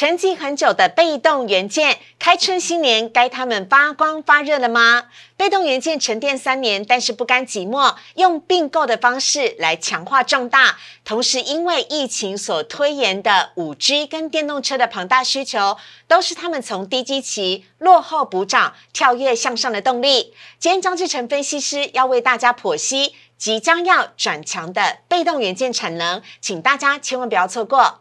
沉寂很久的被动元件，开春新年该他们发光发热了吗？被动元件沉淀三年，但是不甘寂寞，用并购的方式来强化壮大。同时，因为疫情所推延的五 G 跟电动车的庞大需求，都是他们从低基期落后补涨、跳跃向上的动力。今天张志成分析师要为大家剖析即将要转强的被动元件产能，请大家千万不要错过。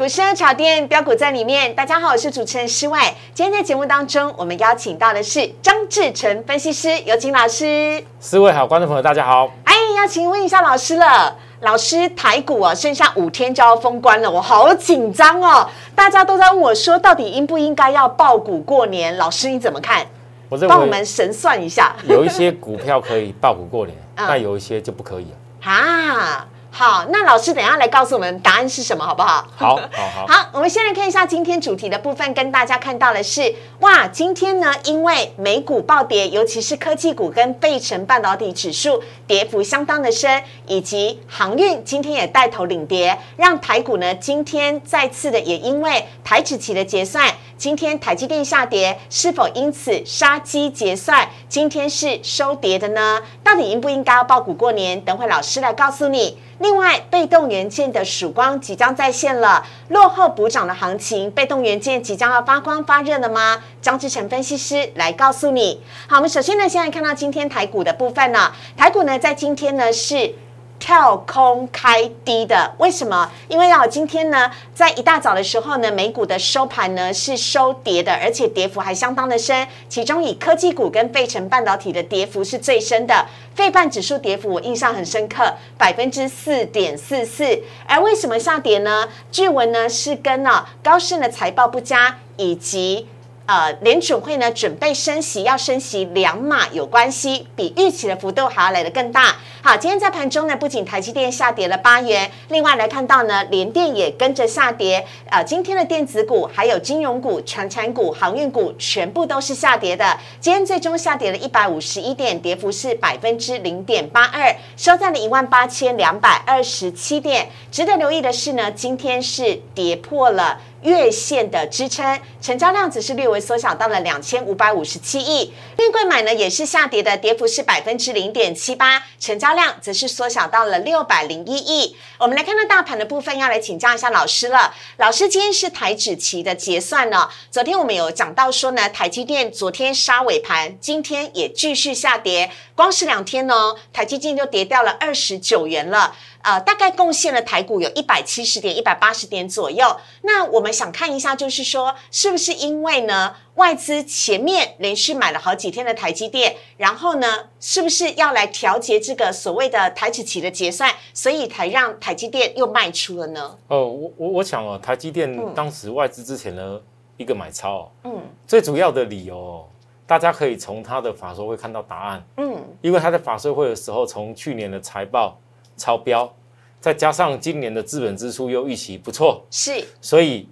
股市的炒店标股在里面。大家好，我是主持人施伟。今天在节目当中，我们邀请到的是张志成分析师，有请老师。四位好，观众朋友大家好。哎，要请问一下老师了。老师，台股啊，剩下五天就要封关了，我好紧张哦。大家都在问我说，到底应不应该要爆股过年？老师你怎么看？我帮我们神算一下。有一些股票可以爆股过年，但有一些就不可以了。啊。好，那老师等下来告诉我们答案是什么，好不好？好，好，好。好，我们先来看一下今天主题的部分，跟大家看到的是，哇，今天呢，因为美股暴跌，尤其是科技股跟费城半导体指数跌幅相当的深，以及航运今天也带头领跌，让台股呢今天再次的也因为台指期的结算，今天台积电下跌，是否因此杀鸡结算？今天是收跌的呢？到底应不应该要爆股过年？等会老师来告诉你。另外，被动元件的曙光即将再现了，落后补涨的行情，被动元件即将要发光发热了吗？张志成分析师来告诉你。好，我们首先呢，先来看到今天台股的部分呢，台股呢在今天呢是。跳空开低的，为什么？因为啊，今天呢，在一大早的时候呢，美股的收盘呢是收跌的，而且跌幅还相当的深。其中以科技股跟费城半导体的跌幅是最深的，费半指数跌幅我印象很深刻，百分之四点四四。而为什么下跌呢？据闻呢是跟呢高盛的财报不佳以及。呃，联准会呢准备升息，要升息两码有关系，比预期的幅度还要来得更大。好，今天在盘中呢，不仅台积电下跌了八元，另外来看到呢，联电也跟着下跌。呃，今天的电子股、还有金融股、传产股、航运股全部都是下跌的。今天最终下跌了一百五十一点，跌幅是百分之零点八二，收在了一万八千两百二十七点。值得留意的是呢，今天是跌破了。月线的支撑，成交量只是略微缩小到了两千五百五十七亿。运贵买呢也是下跌的，跌幅是百分之零点七八，成交量则是缩小到了六百零一亿。我们来看到大盘的部分，要来请教一下老师了。老师，今天是台指期的结算呢。昨天我们有讲到说呢，台积电昨天杀尾盘，今天也继续下跌，光是两天呢，台积电就跌掉了二十九元了。呃，大概贡献了台股有一百七十点、一百八十点左右。那我们想看一下，就是说，是不是因为呢，外资前面连续买了好几天的台积电，然后呢，是不是要来调节这个所谓的台指期的结算，所以才让台积电又卖出了呢？哦，我我我想哦，台积电当时外资之前呢一个买超，嗯，最主要的理由，大家可以从他的法说会看到答案，嗯，因为他在法说会的时候，从去年的财报。超标，再加上今年的资本支出又预期不错，是，所以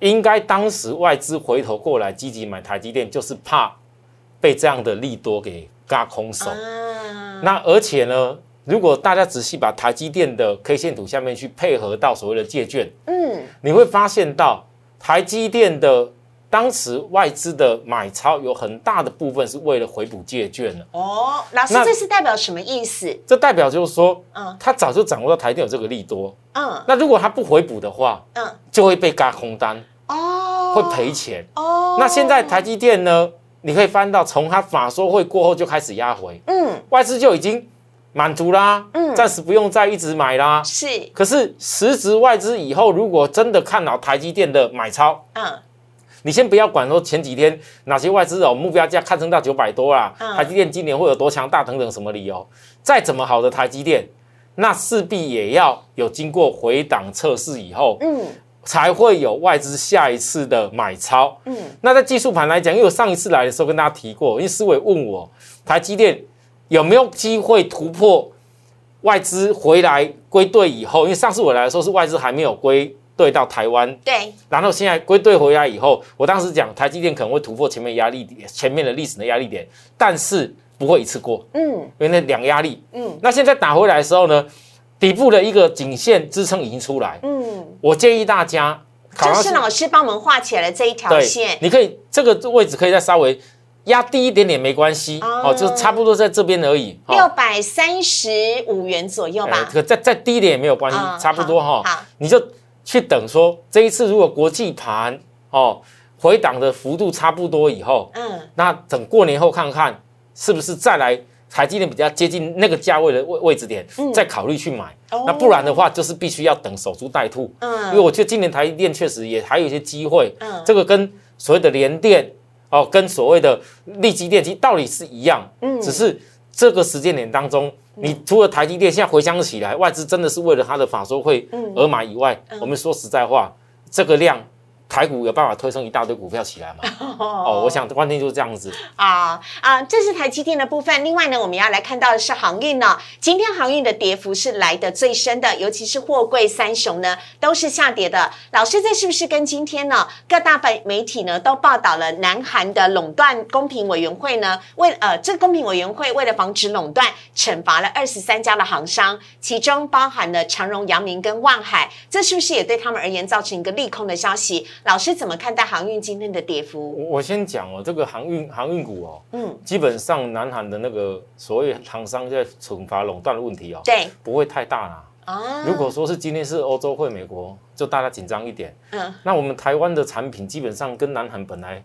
应该当时外资回头过来积极买台积电，就是怕被这样的利多给嘎空手。那而且呢，如果大家仔细把台积电的 K 线图下面去配合到所谓的借券，嗯，你会发现到台积电的。当时外资的买超有很大的部分是为了回补借券的哦。老师，这是代表什么意思？这代表就是说，嗯，他早就掌握到台电有这个利多，嗯，那如果他不回补的话，嗯，就会被嘎空单哦，会赔钱哦。那现在台积电呢？你可以翻到从他法说会过后就开始压回，嗯，外资就已经满足啦，嗯，暂时不用再一直买啦。是，可是实质外资以后如果真的看好台积电的买超，嗯。你先不要管说前几天哪些外资哦目标价看升到九百多啦，台积电今年会有多强大等等什么理由？再怎么好的台积电，那势必也要有经过回档测试以后，嗯，才会有外资下一次的买超。嗯，那在技术盘来讲，因为我上一次来的时候跟大家提过，因为思维问我台积电有没有机会突破外资回来归队以后，因为上次我来的时候是外资还没有归队到台湾，对，然后现在归队回来以后，我当时讲台积电可能会突破前面压力点，前面的历史的压力点，但是不会一次过，嗯，因为那两压力，嗯，那现在打回来的时候呢，底部的一个颈线支撑已经出来，嗯，我建议大家，就是老师帮我们画起来的这一条线，你可以这个位置可以再稍微。压低一点点没关系哦，就差不多在这边而已，六百三十五元左右吧。可再再低一点也没有关系，差不多哈。好，你就去等说这一次如果国际盘哦回档的幅度差不多以后，嗯，那等过年后看看是不是再来台积电比较接近那个价位的位位置点，再考虑去买。那不然的话就是必须要等守株待兔。嗯，因为我觉得今年台积电确实也还有一些机会。嗯，这个跟所谓的联电。哦，跟所谓的利基电机道理是一样，嗯，只是这个时间点当中，你除了台积电，现在回想起来，外资真的是为了它的法说会而买以外，我们说实在话，这个量。台股有办法推升一大堆股票起来吗？哦，我想关键就是这样子啊啊！这是台积电的部分。另外呢，我们要来看到的是航运呢。今天航运的跌幅是来的最深的，尤其是货柜三雄呢都是下跌的。老师，这是不是跟今天呢各大媒媒体呢都报道了南韩的垄断公平委员会呢？为呃，这公平委员会为了防止垄断，惩罚了二十三家的航商，其中包含了长荣、阳明跟万海。这是不是也对他们而言造成一个利空的消息？老师怎么看待航运今天的跌幅？我我先讲哦，这个航运航运股哦，嗯，基本上南韩的那个所谓厂商在惩罚垄断的问题哦，对，不会太大啦。啊，如果说是今天是欧洲会美国，就大家紧张一点。嗯，那我们台湾的产品基本上跟南韩本来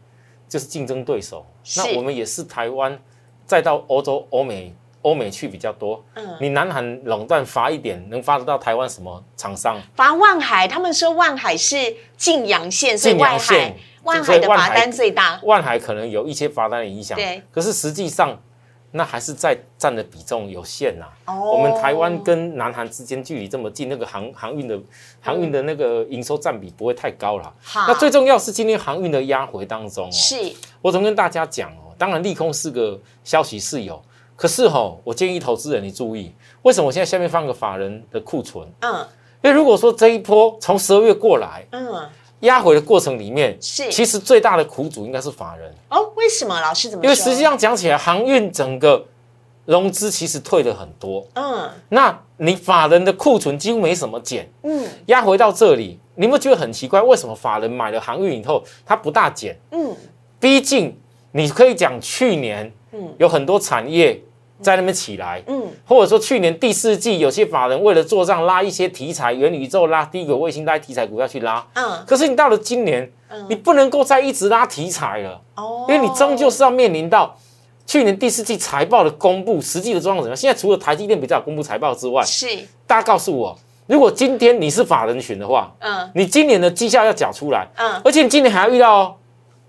就是竞争对手，那我们也是台湾再到欧洲欧美。欧美去比较多，嗯，你南韩垄断罚一点，能罚得到台湾什么厂商？罚万海，他们说万海是晋阳线，所以万海万海的罚单最大。万海可能有一些罚单的影响，对，可是实际上那还是在占的比重有限呐。哦，我们台湾跟南韩之间距离这么近，那个航航运的航运的那个营收占比不会太高了。好，那最重要是今天航运的压回当中哦，是我总跟大家讲哦，当然利空是个消息是有。可是哈，我建议投资人你注意，为什么我现在下面放个法人的库存？嗯，因为如果说这一波从十二月过来，嗯，压回的过程里面，是其实最大的苦主应该是法人。哦，为什么？老师怎么？因为实际上讲起来，航运整个融资其实退了很多。嗯，那你法人的库存几乎没什么减。嗯，压回到这里，你有没有觉得很奇怪？为什么法人买了航运以后，它不大减？嗯，毕竟你可以讲去年，嗯，有很多产业。在那边起来，嗯，或者说去年第四季有些法人为了做账拉一些题材，元宇宙拉低一个卫星带题材股要去拉，嗯，可是你到了今年，你不能够再一直拉题材了，哦，因为你终究是要面临到去年第四季财报的公布，实际的状况怎么？样？现在除了台积电比较公布财报之外，是。大家告诉我，如果今天你是法人群的话，嗯，你今年的绩效要缴出来，嗯，而且你今年还要遇到。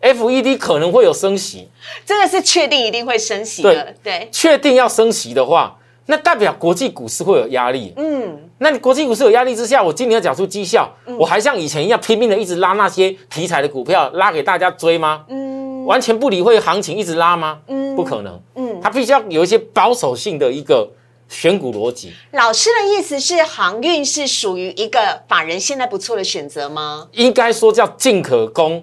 E D 可能会有升息，这个是确定一定会升息的。对，确定要升息的话，那代表国际股市会有压力。嗯，那你国际股市有压力之下，我今年要缴出绩效，我还像以前一样拼命的一直拉那些题材的股票，拉给大家追吗？嗯，完全不理会行情一直拉吗？嗯，不可能。嗯，它必须要有一些保守性的一个选股逻辑。老师的意思是，航运是属于一个法人现在不错的选择吗？应该说叫进可攻。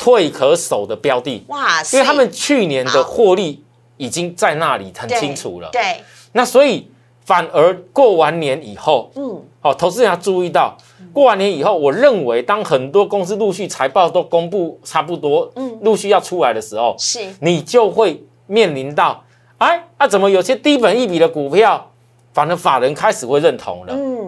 退可守的标的。哇，因为他们去年的获利已经在那里很清楚了。对，那所以反而过完年以后，嗯，好，投资人要注意到，过完年以后，我认为当很多公司陆续财报都公布差不多，嗯，陆续要出来的时候，是，你就会面临到，哎，那怎么有些低本一笔的股票，反而法人开始会认同了，嗯。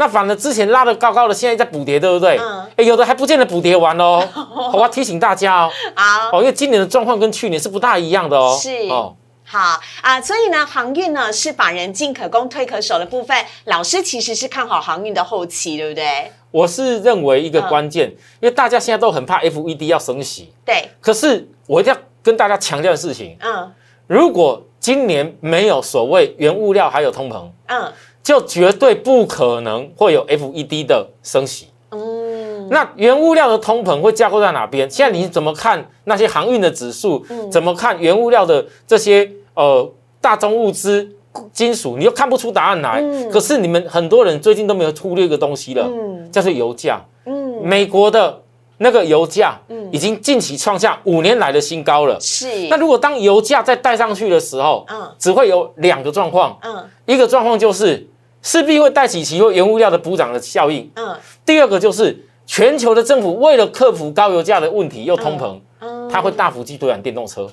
那反而之前拉的高高的，现在在补跌，对不对？嗯。哎，有的还不见得补跌完哦。我要提醒大家哦。好。哦，因为今年的状况跟去年是不大一样的哦。是。哦。好啊，所以呢，航运呢是法人进可攻退可守的部分。老师其实是看好航运的后期，对不对？我是认为一个关键，因为大家现在都很怕 FED 要升息。对。可是我一定要跟大家强调的事情，嗯，如果今年没有所谓原物料还有通膨，嗯。就绝对不可能会有 FED 的升息。嗯，那原物料的通膨会架构在哪边？现在你怎么看那些航运的指数？怎么看原物料的这些呃大宗物资金属，你又看不出答案来。可是你们很多人最近都没有忽略一个东西了，叫做油价。嗯，美国的那个油价，已经近期创下五年来的新高了。是。那如果当油价再带上去的时候，嗯，只会有两个状况。嗯，一个状况就是势必会带起其后原物料的补涨的效应。嗯，第二个就是全球的政府为了克服高油价的问题又通膨，它会大幅去推广电动车。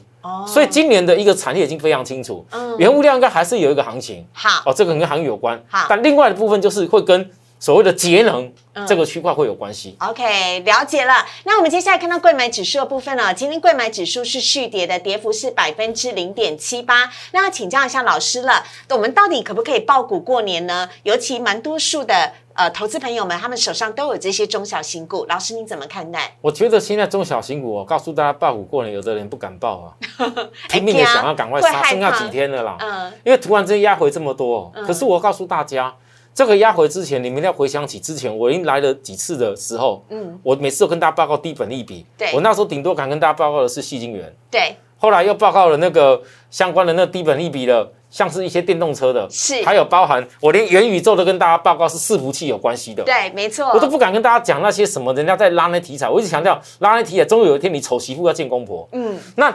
所以今年的一个产业已经非常清楚，嗯，原物料应该还是有一个行情，好，哦，这个跟行业有关，好，但另外的部分就是会跟所谓的节能这个区块会有关系。OK，了解了。那我们接下来看到贵买指数的部分呢，今天贵买指数是续跌的，跌幅是百分之零点七八。那要请教一下老师了，我们到底可不可以爆股过年呢？尤其蛮多数的。呃，投资朋友们，他们手上都有这些中小型股，老师你怎么看待？我觉得现在中小型股，我告诉大家，报股过年，有的人不敢报啊，拼命的想要赶快杀，剩下几天了啦。嗯，因为突然之间压回这么多，可是我告诉大家，这个压回之前，你们要回想起之前我已经来了几次的时候，嗯，我每次都跟大家报告低本利比，对，我那时候顶多敢跟大家报告的是细晶圆，对，后来又报告了那个相关的那低本利比的。像是一些电动车的，是。还有包含我连元宇宙都跟大家报告是伺服器有关系的，对，没错，我都不敢跟大家讲那些什么人家在拉那题材，我一直强调拉那题材，终有一天你丑媳妇要见公婆。嗯，那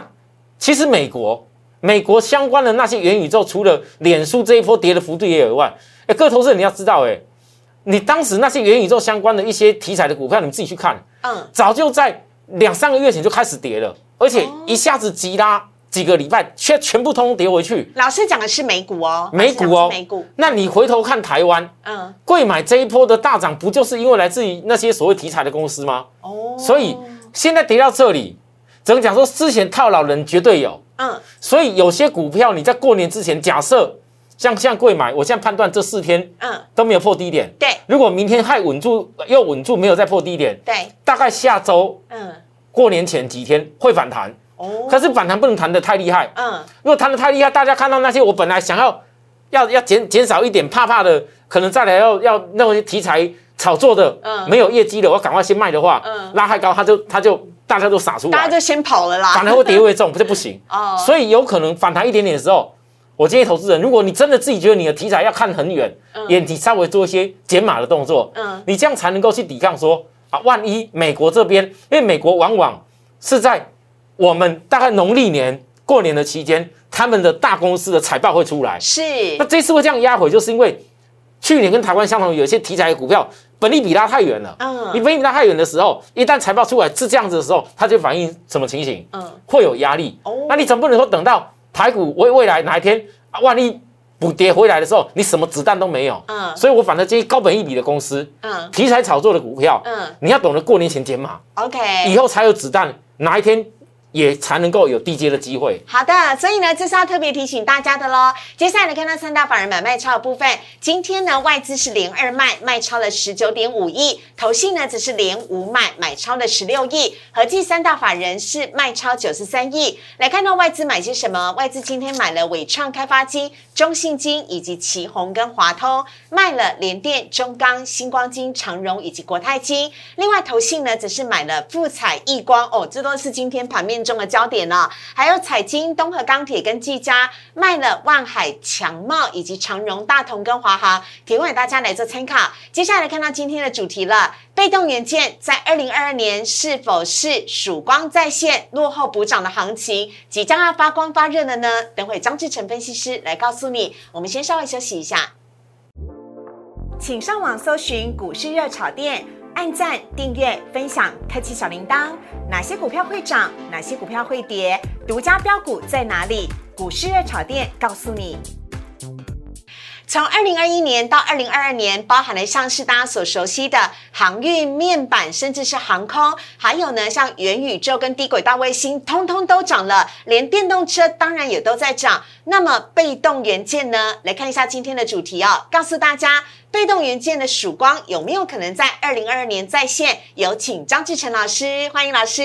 其实美国美国相关的那些元宇宙，除了脸书这一波跌的幅度也有以外，哎，各位投资人你要知道，哎，你当时那些元宇宙相关的一些题材的股票，你们自己去看，嗯，早就在两三个月前就开始跌了，而且一下子急拉。几个礼拜，却全部通通跌回去。老师讲的是美股哦，美股哦，美股。那你回头看台湾，嗯，贵买这一波的大涨，不就是因为来自于那些所谓题材的公司吗？哦，所以现在跌到这里，只能讲说之前套牢人绝对有，嗯，所以有些股票你在过年之前，假设像像贵买，我现在判断这四天，嗯，都没有破低点，对。如果明天还稳住又稳住，没有再破低点，对，大概下周，嗯，过年前几天会反弹哦。可是反弹不能弹得太厉害。嗯，如果弹得太厉害，大家看到那些我本来想要要要减减少一点，怕怕的，可能再来要要那些题材炒作的，嗯，没有业绩的，我赶快先卖的话，嗯，拉太高，它就它就大家都撒出来，大家就先跑了啦，反而会跌位重，不就不行。哦，所以有可能反弹一点点的时候，我建议投资人，如果你真的自己觉得你的题材要看很远，眼底稍微做一些减码的动作，嗯，你这样才能够去抵抗说啊，万一美国这边，因为美国往往是在。我们大概农历年过年的期间，他们的大公司的财报会出来。是，那这次会这样压回，就是因为去年跟台湾相同，有一些题材的股票，本利比拉太远了。嗯，你本利比拉太远的时候，一旦财报出来是这样子的时候，它就反映什么情形？嗯，会有压力。哦，那你总不能说等到台股未未来哪一天啊万一补跌回来的时候，你什么子弹都没有。嗯，所以我反正建议高本一笔的公司，嗯，题材炒作的股票，嗯，你要懂得过年前减码。OK，以后才有子弹，哪一天？也才能够有低阶的机会。好的，所以呢，这是要特别提醒大家的喽。接下来来看到三大法人买卖超的部分。今天呢，外资是连二卖，卖超了十九点五亿；投信呢，则是连五买，买超了十六亿。合计三大法人是卖超九十三亿。来看到外资买些什么？外资今天买了伟创开发金、中信金以及旗宏跟华通，卖了联电、中钢、星光金、长荣以及国泰金。另外，投信呢，则是买了富彩、易光哦，这都是今天盘面。中的焦点呢，还有彩金、东河钢铁跟技嘉卖了万海强茂以及长荣、大同跟华航，提供给大家来做参考。接下来看到今天的主题了，被动元件在二零二二年是否是曙光再现、落后补涨的行情，即将要发光发热了呢？等会张志成分析师来告诉你。我们先稍微休息一下，请上网搜寻股市热炒店。按赞、订阅、分享，开启小铃铛。哪些股票会涨？哪些股票会跌？独家标股在哪里？股市热炒店告诉你。从二零二一年到二零二二年，包含了像是大家所熟悉的航运、面板，甚至是航空，还有呢像元宇宙跟低轨道卫星，通通都涨了。连电动车当然也都在涨。那么被动元件呢？来看一下今天的主题哦，告诉大家被动元件的曙光有没有可能在二零二二年再现？有请张志成老师，欢迎老师。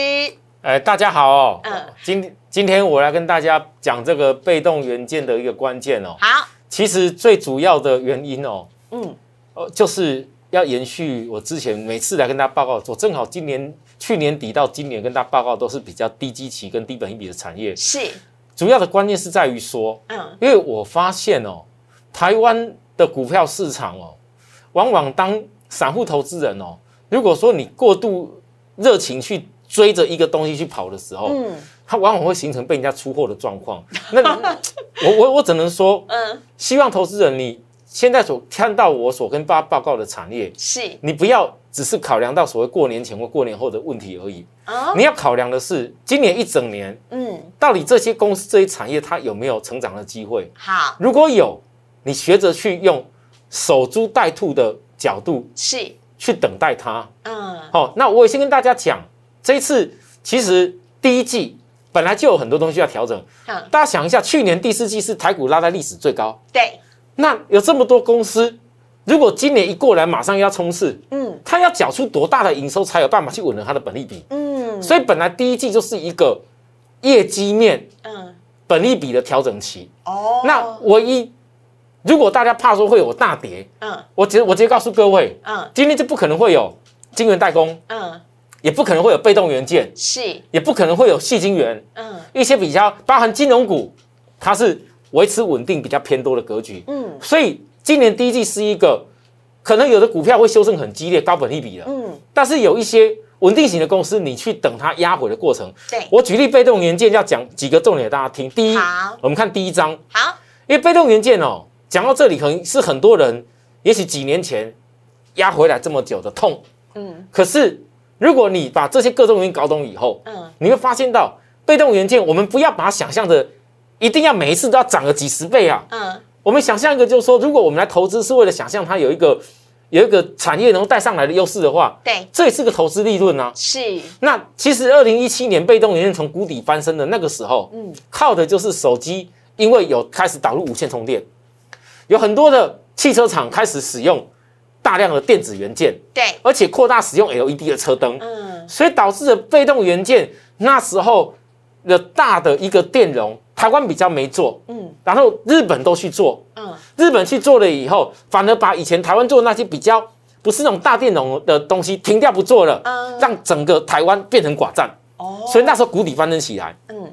哎，大家好哦。嗯，今今天我来跟大家讲这个被动元件的一个关键哦。好。其实最主要的原因哦，嗯，呃，就是要延续我之前每次来跟大家报告，我正好今年去年底到今年跟大家报告都是比较低基期跟低本一比的产业，是主要的关键是在于说，嗯，因为我发现哦，台湾的股票市场哦，往往当散户投资人哦，如果说你过度热情去追着一个东西去跑的时候，嗯，它往往会形成被人家出货的状况。那 我我我只能说，嗯，希望投资人你现在所看到我所跟大家报告的产业，是你不要只是考量到所谓过年前或过年后的问题而已。哦，你要考量的是今年一整年，嗯，到底这些公司这些产业它有没有成长的机会？好，如果有，你学着去用守株待兔的角度，是。去等待它。嗯，好，那我也先跟大家讲，这一次其实第一季。本来就有很多东西要调整，嗯。大家想一下，去年第四季是台股拉在历史最高，对，那有这么多公司，如果今年一过来马上要冲刺，嗯，他要缴出多大的营收才有办法去稳了他的本利比，嗯，所以本来第一季就是一个业绩面，嗯，本利比的调整期，哦，那唯一如果大家怕说会有大跌，嗯，我直我直接告诉各位，嗯，今天就不可能会有晶圆代工，嗯。也不可能会有被动元件，是，也不可能会有细晶圆，嗯，一些比较包含金融股，它是维持稳定比较偏多的格局，嗯，所以今年第一季是一个可能有的股票会修正很激烈，高本利比了，嗯，但是有一些稳定型的公司，你去等它压回的过程，对，我举例被动元件要讲几个重点给大家听，第一，好，我们看第一章，好，因为被动元件哦，讲到这里可能是很多人也许几年前压回来这么久的痛，嗯，可是。如果你把这些各种原因搞懂以后，嗯，你会发现到被动元件，我们不要把它想象的一定要每一次都要涨个几十倍啊，嗯，我们想象一个就是说，如果我们来投资是为了想象它有一个有一个产业能够带上来的优势的话，对，这也是个投资利润啊。是。那其实二零一七年被动元件从谷底翻身的那个时候，嗯，靠的就是手机，因为有开始导入无线充电，有很多的汽车厂开始使用。大量的电子元件，对，而且扩大使用 LED 的车灯，嗯，所以导致的被动元件那时候的大的一个电容，台湾比较没做，嗯，然后日本都去做，嗯，日本去做了以后，反而把以前台湾做的那些比较不是那种大电容的东西停掉不做了，嗯，让整个台湾变成寡占，哦，所以那时候谷底翻身起来，嗯，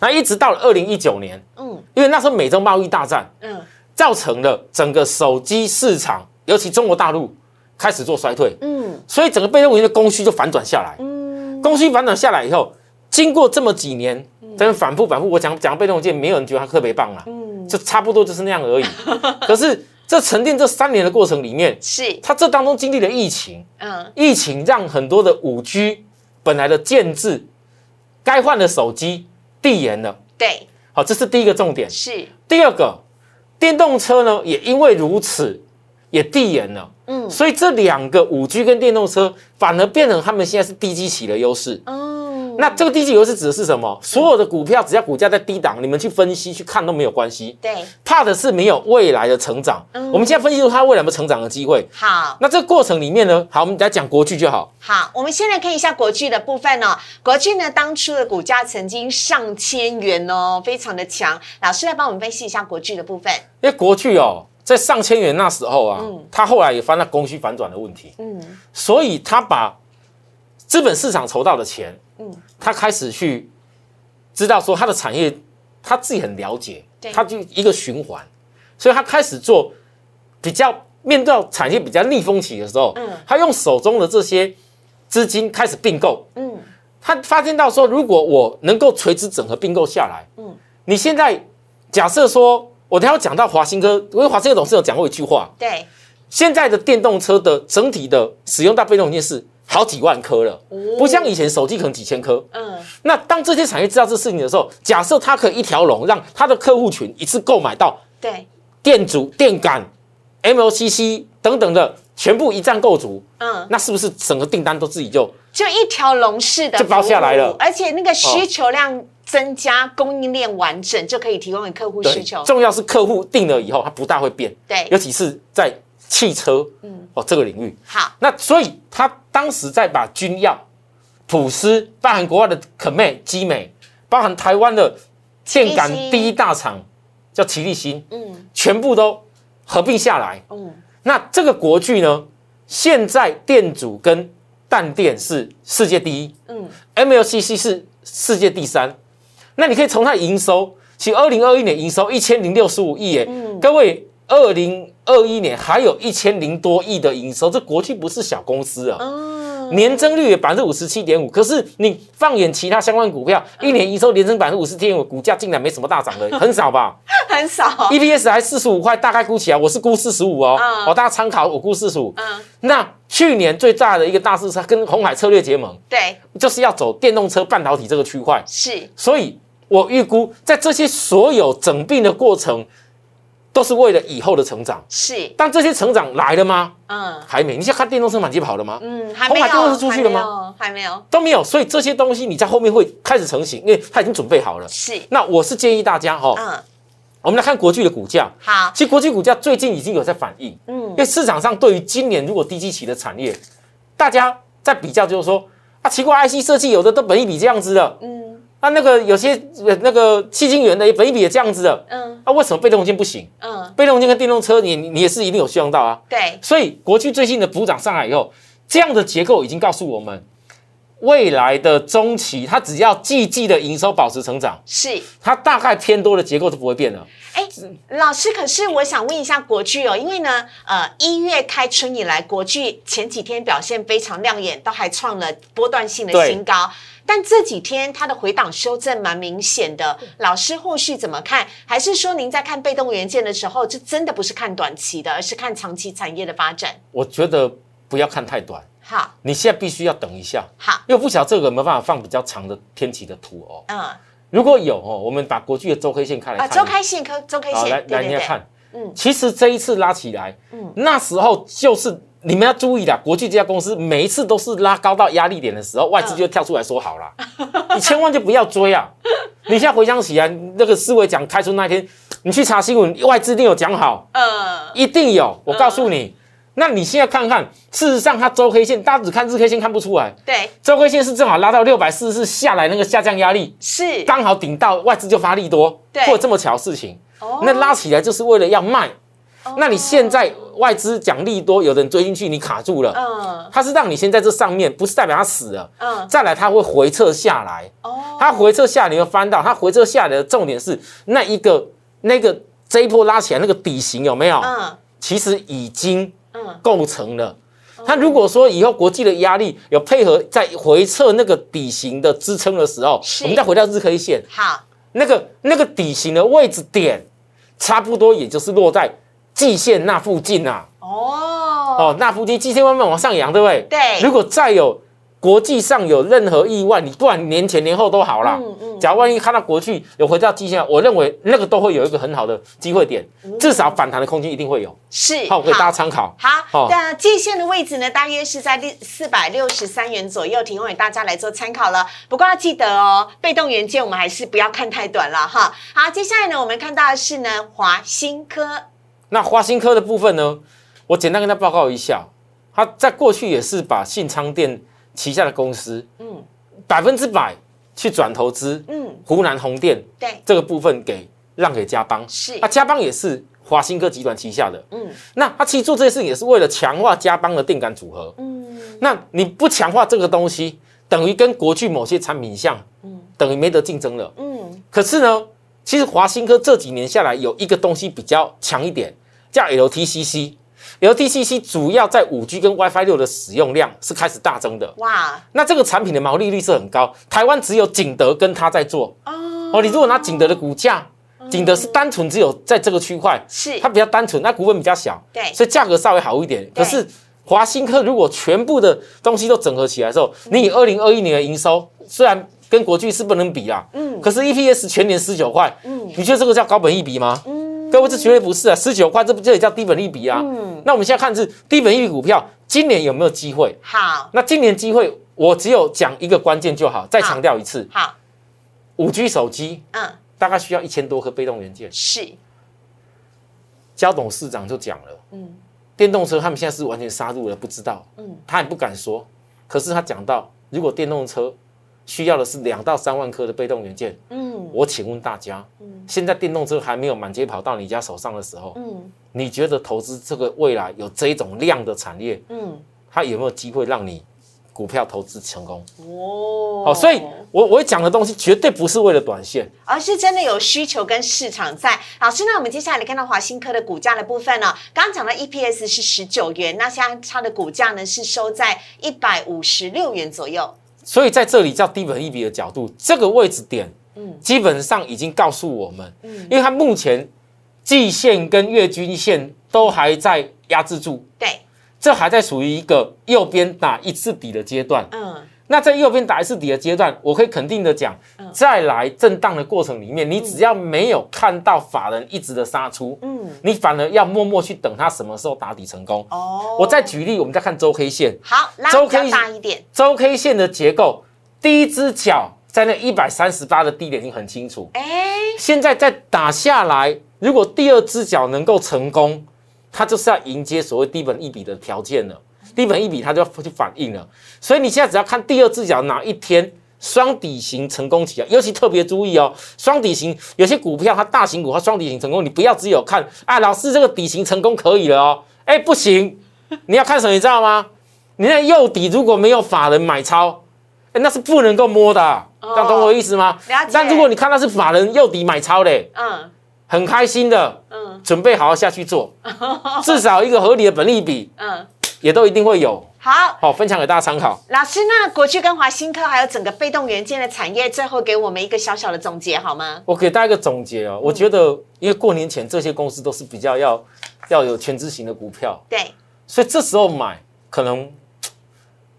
那一直到了二零一九年，嗯，因为那时候美洲贸易大战，嗯，造成了整个手机市场。尤其中国大陆开始做衰退，嗯，所以整个被动元件的供需就反转下来，嗯，供需反转下来以后，经过这么几年，真的反复反复，我讲讲被动元件，没有人觉得它特别棒啊，嗯，就差不多就是那样而已。可是这沉淀这三年的过程里面，是它这当中经历了疫情，嗯，疫情让很多的五 G 本来的建制该换的手机递延了，对，好，这是第一个重点，是。第二个电动车呢，也因为如此。也递延了，嗯，所以这两个五 G 跟电动车反而变成他们现在是低基期的优势，哦，那这个低基优是指的是什么？所有的股票只要股价在低档，你们去分析去看都没有关系，对，怕的是没有未来的成长。我们现在分析出它未来有没有成长的机会。好，那这个过程里面呢，好，我们来讲国巨就好。好，我们先来看一下国巨的部分哦。国巨呢，当初的股价曾经上千元哦，非常的强。老师来帮我们分析一下国巨的部分。因为国巨哦。在上千元那时候啊，嗯他后来也发现供需反转的问题，嗯，所以他把资本市场筹到的钱，嗯，他开始去知道说他的产业他自己很了解，他就一个循环，所以他开始做比较面对到产业比较逆风起的时候，嗯，他用手中的这些资金开始并购，嗯，他发现到说如果我能够垂直整合并购下来，嗯，你现在假设说。我等下讲到华新科，因为华新科董事有讲过一句话，对，现在的电动车的整体的使用到被动件是好几万颗了，不像以前手机可能几千颗。嗯，那当这些产业知道这事情的时候，假设它可以一条龙，让它的客户群一次购买到，对，电阻、电感、MLCC 等等的全部一站购足，嗯，那是不是整个订单都自己就就一条龙式的就包下来了？而且那个需求量。增加供应链完整，就可以提供给客户需求。重要是客户定了以后，它不大会变。对，尤其是在汽车，嗯，哦这个领域。好，那所以他当时在把军药、普斯，包含国外的可美、基美，包含台湾的电感第一大厂叫奇力新，嗯，全部都合并下来。嗯，那这个国巨呢，现在电阻跟氮电是世界第一，嗯，MLCC 是世界第三。那你可以从它营收，其实二零二一年营收一千零六十五亿耶，各位二零二一年还有一千零多亿的营收，这国巨不是小公司啊。年增率也百分之五十七点五，可是你放眼其他相关股票，一年营收连增百分之五十七点五，股价竟然没什么大涨的，很少吧？很少。EPS 还四十五块，大概估起来我是估四十五哦，哦，大家参考，我估四十五。嗯，那去年最大的一个大势是跟红海策略结盟，对，就是要走电动车半导体这个区块。是，所以我预估在这些所有整并的过程。都是为了以后的成长，是。但这些成长来了吗？嗯，还没。你现在看电动车满街跑了吗？嗯，还没有。电动车出去了吗？还没有，都没有。所以这些东西你在后面会开始成型，因为它已经准备好了。是。那我是建议大家哈，嗯，我们来看国巨的股价。好，其实国巨股价最近已经有在反应，嗯，因为市场上对于今年如果低基期的产业，大家在比较就是说啊，奇怪，IC 设计有的都本一比这样子的，嗯。那那个有些那个七晶圆的本一比也这样子的，嗯，那为什么被动件不行？嗯，被动件跟电动车，你你也是一定有希望到啊。对，所以国际最近的补涨上来以后，这样的结构已经告诉我们，未来的中期它只要季季的营收保持成长，是它大概偏多的结构都不会变了。哎，老师，可是我想问一下国巨哦，因为呢，呃，一月开春以来，国巨前几天表现非常亮眼，都还创了波段性的新高。但这几天它的回档修正蛮明显的，老师后续怎么看？还是说您在看被动元件的时候，这真的不是看短期的，而是看长期产业的发展？我觉得不要看太短。好，你现在必须要等一下。好，因为不晓得这个有没有办法放比较长的天期的图哦。嗯，如果有哦，我们把国际的周 K 线看来。啊，周 K 线科周 K 线，来来，你要看。嗯，其实这一次拉起来，嗯，那时候就是。你们要注意啦，国际这家公司每一次都是拉高到压力点的时候，外资就跳出来说好了，你千万就不要追啊！你现在回想起来，那个思维讲开出那天，你去查新闻，外资一定有讲好，嗯，一定有。我告诉你，那你现在看看，事实上它周 K 线，大家只看日 K 线看不出来，对，周 K 线是正好拉到六百四十四下来那个下降压力，是。刚好顶到外资就发力多，对，或者这么巧的事情，哦，那拉起来就是为了要卖。那你现在外资奖励多，有人追进去，你卡住了。嗯，它是让你先在这上面，不是代表它死了。嗯，再来它会回撤下来。哦，它回撤下你会翻到，它回撤下来的重点是那一个那个这一波拉起来那个底型有没有？嗯，其实已经嗯构成了。它如果说以后国际的压力有配合在回撤那个底型的支撑的时候，我们再回到日 K 线。好，那个那个底型的位置点，差不多也就是落在。季线那附近呐，哦哦，那附近季线慢慢往上扬，对不对？对。如果再有国际上有任何意外，你不管年前年后都好啦。嗯嗯。假如万一看到国际有回到季线，我认为那个都会有一个很好的机会点，至少反弹的空间一定会有。是。好，给大家参考。好。那季线的位置呢，大约是在六四百六十三元左右，提供给大家来做参考了。不过要记得哦，被动元件我们还是不要看太短了哈。好，接下来呢，我们看到的是呢，华新科。那华新科的部分呢？我简单跟他报告一下，他在过去也是把信昌店旗下的公司，嗯，百分之百去转投资，嗯，湖南红电，对，这个部分给让给嘉邦，是，啊，嘉邦也是华新科集团旗下的，嗯，那他其实做这些事情也是为了强化嘉邦的电感组合，嗯，那你不强化这个东西，等于跟国巨某些产品像，嗯，等于没得竞争了，嗯，可是呢？其实华新科这几年下来有一个东西比较强一点，叫 LTCC，LTCC 主要在五 G 跟 WiFi 六的使用量是开始大增的。哇，那这个产品的毛利率是很高，台湾只有景德跟他在做。哦，哦，你如果拿景德的股价，景德是单纯只有在这个区块，是它比较单纯，那股本比较小，对，所以价格稍微好一点。可是华新科如果全部的东西都整合起来之后，你以二零二一年的营收虽然。跟国巨是不能比啊，嗯，可是 EPS 全年十九块，嗯，你觉得这个叫高本益比吗？嗯，各位这绝对不是啊，十九块这不这也叫低本益比啊？嗯，那我们现在看是低本益比股票，今年有没有机会？好，那今年机会我只有讲一个关键就好，再强调一次，好，五 G 手机，嗯，大概需要一千多颗被动元件，是，焦董事长就讲了，嗯，电动车他们现在是完全杀入了，不知道，嗯，他也不敢说，可是他讲到如果电动车。需要的是两到三万颗的被动元件。嗯，我请问大家，嗯，现在电动车还没有满街跑到你家手上的时候，嗯，你觉得投资这个未来有这一种量的产业，嗯，它有没有机会让你股票投资成功哦，好，所以我我讲的东西绝对不是为了短线，而是真的有需求跟市场在。老师，那我们接下来看到华新科的股价的部分呢？刚刚讲到 EPS 是十九元，那现在它的股价呢是收在一百五十六元左右。所以在这里叫低本一比的角度，这个位置点，嗯，基本上已经告诉我们，嗯，因为它目前季线跟月均线都还在压制住，对。这还在属于一个右边打一次底的阶段。嗯，那在右边打一次底的阶段，我可以肯定的讲，再来震荡的过程里面，你只要没有看到法人一直的杀出，嗯，你反而要默默去等它什么时候打底成功。哦，我再举例，我们再看周 K 线。好，周 K 大一点。周 K 线的结构，第一只脚在那一百三十八的低点已经很清楚。哎，现在再打下来，如果第二只脚能够成功。它就是要迎接所谓低本一笔的条件了，低本一笔它就要去反应了，所以你现在只要看第二只脚哪一天双底型成功起来，尤其特别注意哦，双底型有些股票它大型股它双底型成功，你不要只有看啊，老师这个底型成功可以了哦，哎不行，你要看什么你知道吗？你那右底如果没有法人买超，哎那是不能够摸的，样懂我意思吗？但如果你看到是法人右底买超嘞，嗯。很开心的，嗯，准备好好下去做，至少一个合理的本利比，嗯，也都一定会有。好，好分享给大家参考。老师，那国巨跟华新科还有整个被动元件的产业，最后给我们一个小小的总结好吗？我给大家一个总结哦，我觉得因为过年前这些公司都是比较要要有全资型的股票，对，所以这时候买可能，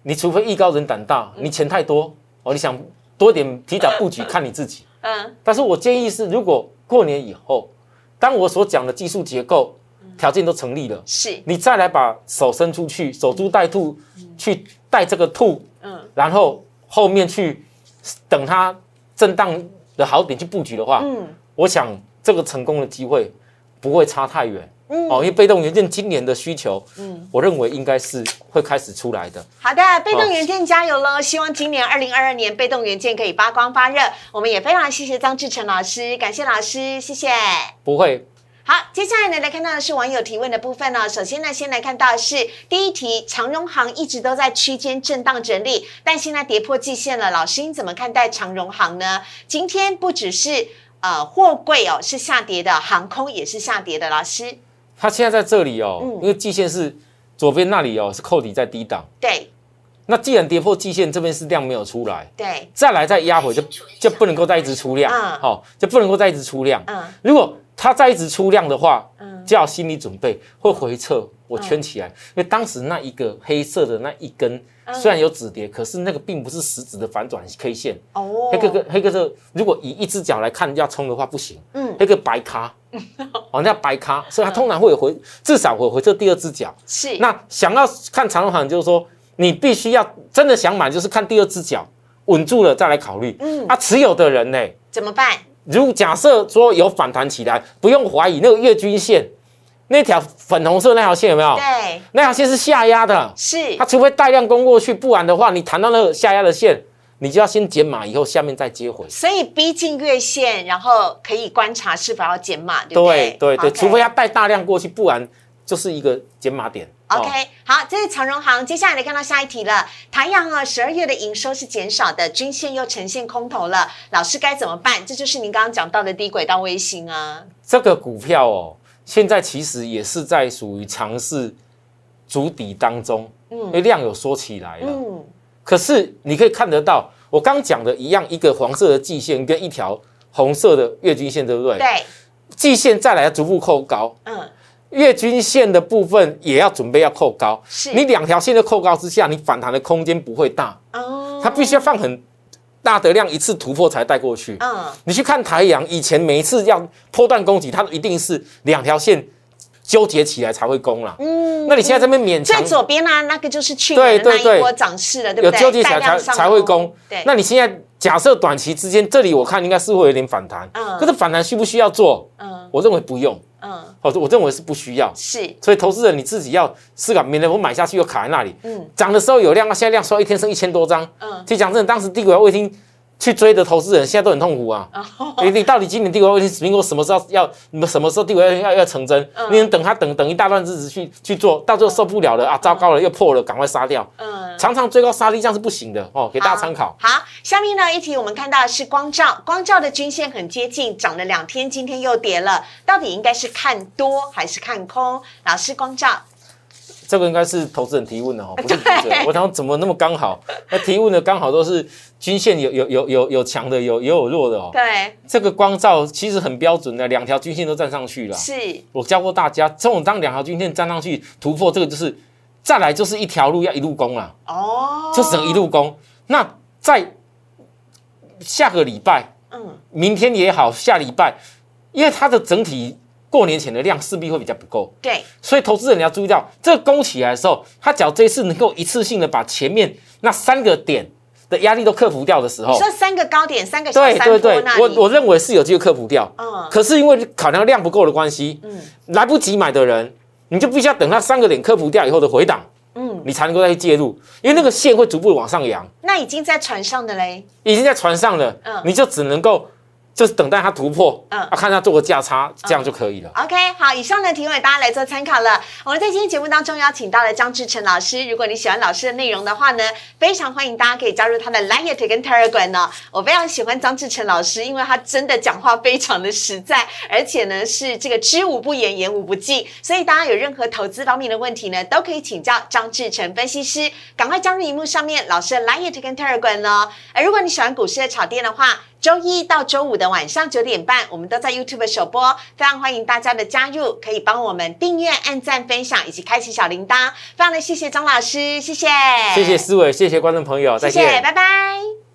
你除非艺高人胆大，你钱太多哦，你想多点提早布局，看你自己。嗯，但是我建议是如果。过年以后，当我所讲的技术结构条件都成立了，是你再来把手伸出去，守株待兔，去带这个兔，嗯，然后后面去等它震荡的好点去布局的话，嗯，我想这个成功的机会不会差太远。嗯哦，因为被动元件今年的需求，嗯，我认为应该是会开始出来的。好的，被动元件加油喽！希望今年二零二二年被动元件可以发光发热。我们也非常谢谢张志成老师，感谢老师，谢谢。不会。好，接下来呢来看到的是网友提问的部分呢。首先呢，先来看到是第一题，长荣行一直都在区间震荡整理，但现在跌破季线了。老师，你怎么看待长荣行呢？今天不只是呃货柜哦是下跌的，航空也是下跌的，老师。它现在在这里哦，因为季线是左边那里哦，是扣底在低档。对。那既然跌破季线，这边是量没有出来。对。再来再压回就就不能够再一直出量，好，就不能够再一直出量。嗯。如果它再一直出量的话，嗯，就要心理准备会回撤。我圈起来，因为当时那一个黑色的那一根虽然有止跌，可是那个并不是实质的反转 K 线。哦。黑个黑个这如果以一只脚来看要冲的话不行。嗯。黑个白咖。哦，那白咖，所以它通常会有回，至少会回撤第二只脚。是，那想要看长荣行，就是说你必须要真的想买，就是看第二只脚稳住了再来考虑。嗯，啊，持有的人呢怎么办？如假设说有反弹起来，不用怀疑那个月均线那条粉红色那条线有没有？对，那条线是下压的。是，它除非带量攻过去，不然的话，你弹到那个下压的线。你就要先减码，以后下面再接回。所以逼近月线，然后可以观察是否要减码，对不对？对对对，除非要带大量过去，不然就是一个减码点。OK，好，这是长荣行。接下来来看到下一题了。台阳啊，十二月的营收是减少的，均线又呈现空头了，老师该怎么办？这就是您刚刚讲到的低轨道卫星啊。这个股票哦，现在其实也是在属于尝试筑底当中，嗯，因为量有缩起来了，嗯。可是你可以看得到，我刚讲的一样，一个黄色的季线跟一条红色的月均线，对不对？对。季线再来逐步扣高，嗯，月均线的部分也要准备要扣高。是。你两条线的扣高之下，你反弹的空间不会大。哦。它必须要放很大的量，一次突破才带过去。嗯。你去看台阳，以前每一次要破断攻击，它一定是两条线。纠结起来才会攻了。嗯，那你现在这边勉强在左边呢？那个就是去年那一波涨势了，对不对？有纠结起来才才会攻。对，那你现在假设短期之间，这里我看应该是会有点反弹。嗯，可是反弹需不需要做？嗯，我认为不用。嗯，我我认为是不需要。是，所以投资人你自己要思考，免得我买下去又卡在那里。嗯，涨的时候有量，啊现在量说一天升一千多张。嗯，其实讲真的，当时低轨卫星去追的投资人现在都很痛苦啊！你你到底今年帝国苹果什么时候要？你们什么时候帝国要要要成真？你能等他等等一大段日子去去做到最后受不了了啊！糟糕了，又破了，赶快杀掉！嗯，常常追高杀低这样是不行的哦，给大家参考。好，下面呢一题我们看到的是光照，光照的均线很接近，涨了两天，今天又跌了，到底应该是看多还是看空？老师，光照。这个应该是投资人提问的哦，不是记者。我想怎么那么刚好？那提问的刚好都是均线有有有有有强的，有也有弱的哦。对，这个光照其实很标准的，两条均线都站上去了。是，我教过大家，这种当两条均线站上去突破，这个就是再来就是一条路要一路攻了。哦，就只能一路攻。那在下个礼拜，嗯，明天也好，下礼拜，因为它的整体。过年前的量势必会比较不够，对，所以投资人你要注意到，这个攻起来的时候，他只要这一次能够一次性的把前面那三个点的压力都克服掉的时候，这三个高点，三个对对对，我我认为是有机会克服掉，嗯，可是因为考量量不够的关系，嗯，来不及买的人，你就必须要等它三个点克服掉以后的回档，嗯，你才能够再去介入，因为那个线会逐步往上扬，那已经在船上的嘞，已经在船上了，嗯，你就只能够。就是等待它突破，嗯，啊，看它做个价差，这样就可以了。OK，好，以上的提问大家来做参考了。我们在今天节目当中邀请到了张志成老师。如果你喜欢老师的内容的话呢，非常欢迎大家可以加入他的 Line 跟 Telegram 呢。我非常喜欢张志成老师，因为他真的讲话非常的实在，而且呢是这个知无不言，言无不尽。所以大家有任何投资方面的问题呢，都可以请教张志成分析师。赶快加入荧幕上面老师的 Line 跟 Telegram 呢。而如果你喜欢股市的炒店的话，周一到周五的晚上九点半，我们都在 YouTube 首播，非常欢迎大家的加入，可以帮我们订阅、按赞、分享以及开启小铃铛。非常的谢谢张老师，谢谢，谢谢思伟，谢谢观众朋友，再见，拜拜。